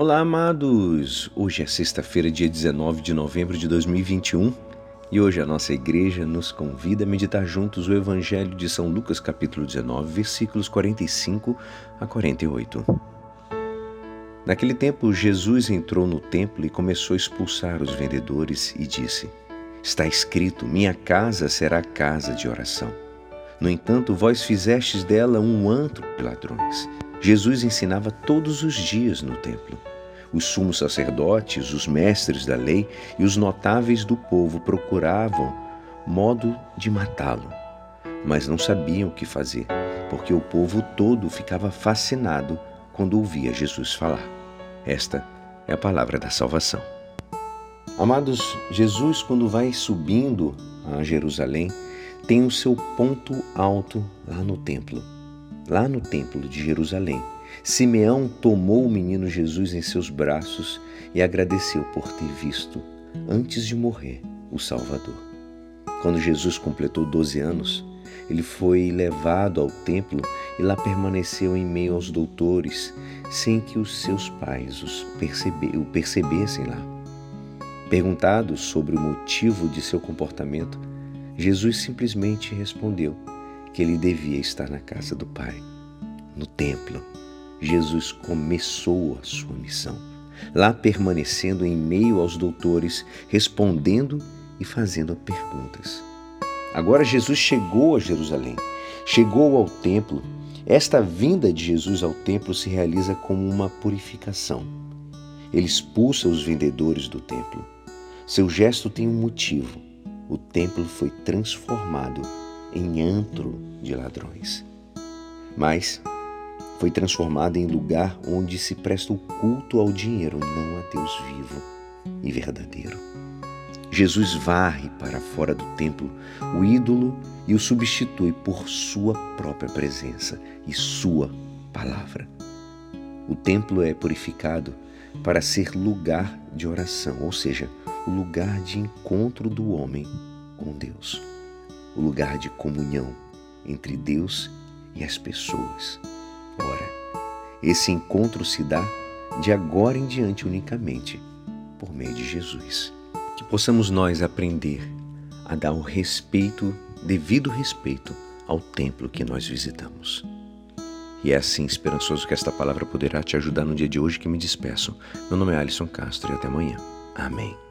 Olá, amados! Hoje é sexta-feira, dia 19 de novembro de 2021 e hoje a nossa igreja nos convida a meditar juntos o Evangelho de São Lucas, capítulo 19, versículos 45 a 48. Naquele tempo, Jesus entrou no templo e começou a expulsar os vendedores e disse: Está escrito: Minha casa será casa de oração. No entanto, vós fizestes dela um antro de ladrões. Jesus ensinava todos os dias no templo. Os sumos sacerdotes, os mestres da lei e os notáveis do povo procuravam modo de matá-lo, mas não sabiam o que fazer, porque o povo todo ficava fascinado quando ouvia Jesus falar. Esta é a palavra da salvação. Amados, Jesus, quando vai subindo a Jerusalém, tem o seu ponto alto lá no templo lá no Templo de Jerusalém, Simeão tomou o menino Jesus em seus braços e agradeceu por ter visto, antes de morrer, o Salvador. Quando Jesus completou 12 anos, ele foi levado ao templo e lá permaneceu em meio aos doutores, sem que os seus pais os percebe, o percebessem lá. Perguntado sobre o motivo de seu comportamento, Jesus simplesmente respondeu: que ele devia estar na casa do Pai, no templo. Jesus começou a sua missão, lá permanecendo em meio aos doutores, respondendo e fazendo perguntas. Agora Jesus chegou a Jerusalém, chegou ao templo. Esta vinda de Jesus ao templo se realiza como uma purificação. Ele expulsa os vendedores do templo. Seu gesto tem um motivo. O templo foi transformado em antro de ladrões. Mas foi transformada em lugar onde se presta o culto ao dinheiro, não a Deus vivo e verdadeiro. Jesus varre para fora do templo o ídolo e o substitui por sua própria presença e sua palavra. O templo é purificado para ser lugar de oração, ou seja, o lugar de encontro do homem com Deus o lugar de comunhão entre Deus e as pessoas. Ora, esse encontro se dá de agora em diante unicamente por meio de Jesus. Que possamos nós aprender a dar o respeito, devido respeito ao templo que nós visitamos. E é assim, esperançoso que esta palavra poderá te ajudar no dia de hoje que me despeço. Meu nome é Alisson Castro e até amanhã. Amém.